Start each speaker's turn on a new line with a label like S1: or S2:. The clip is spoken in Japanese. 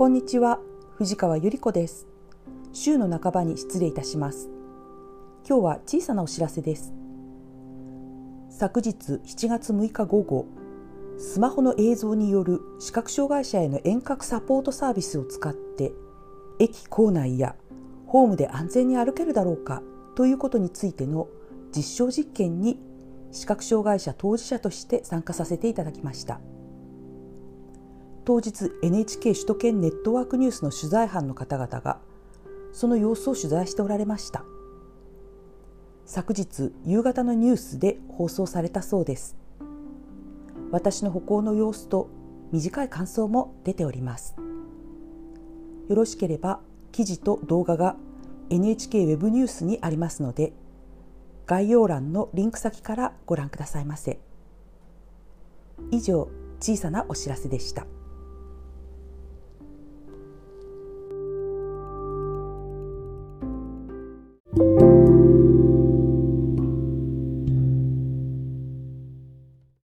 S1: こんにちは。藤川ゆり子です。週の半ばに失礼いたします。今日は小さなお知らせです。昨日7月6日午後スマホの映像による視覚障害者への遠隔サポートサービスを使って駅構内やホームで安全に歩けるだろうかということについての実証実験に視覚障害者当事者として参加させていただきました。当日 NHK 首都圏ネットワークニュースの取材班の方々がその様子を取材しておられました。昨日夕方のニュースで放送されたそうです。私の歩行の様子と短い感想も出ております。よろしければ記事と動画が NHK ウェブニュースにありますので概要欄のリンク先からご覧くださいませ。以上小さなお知らせでした。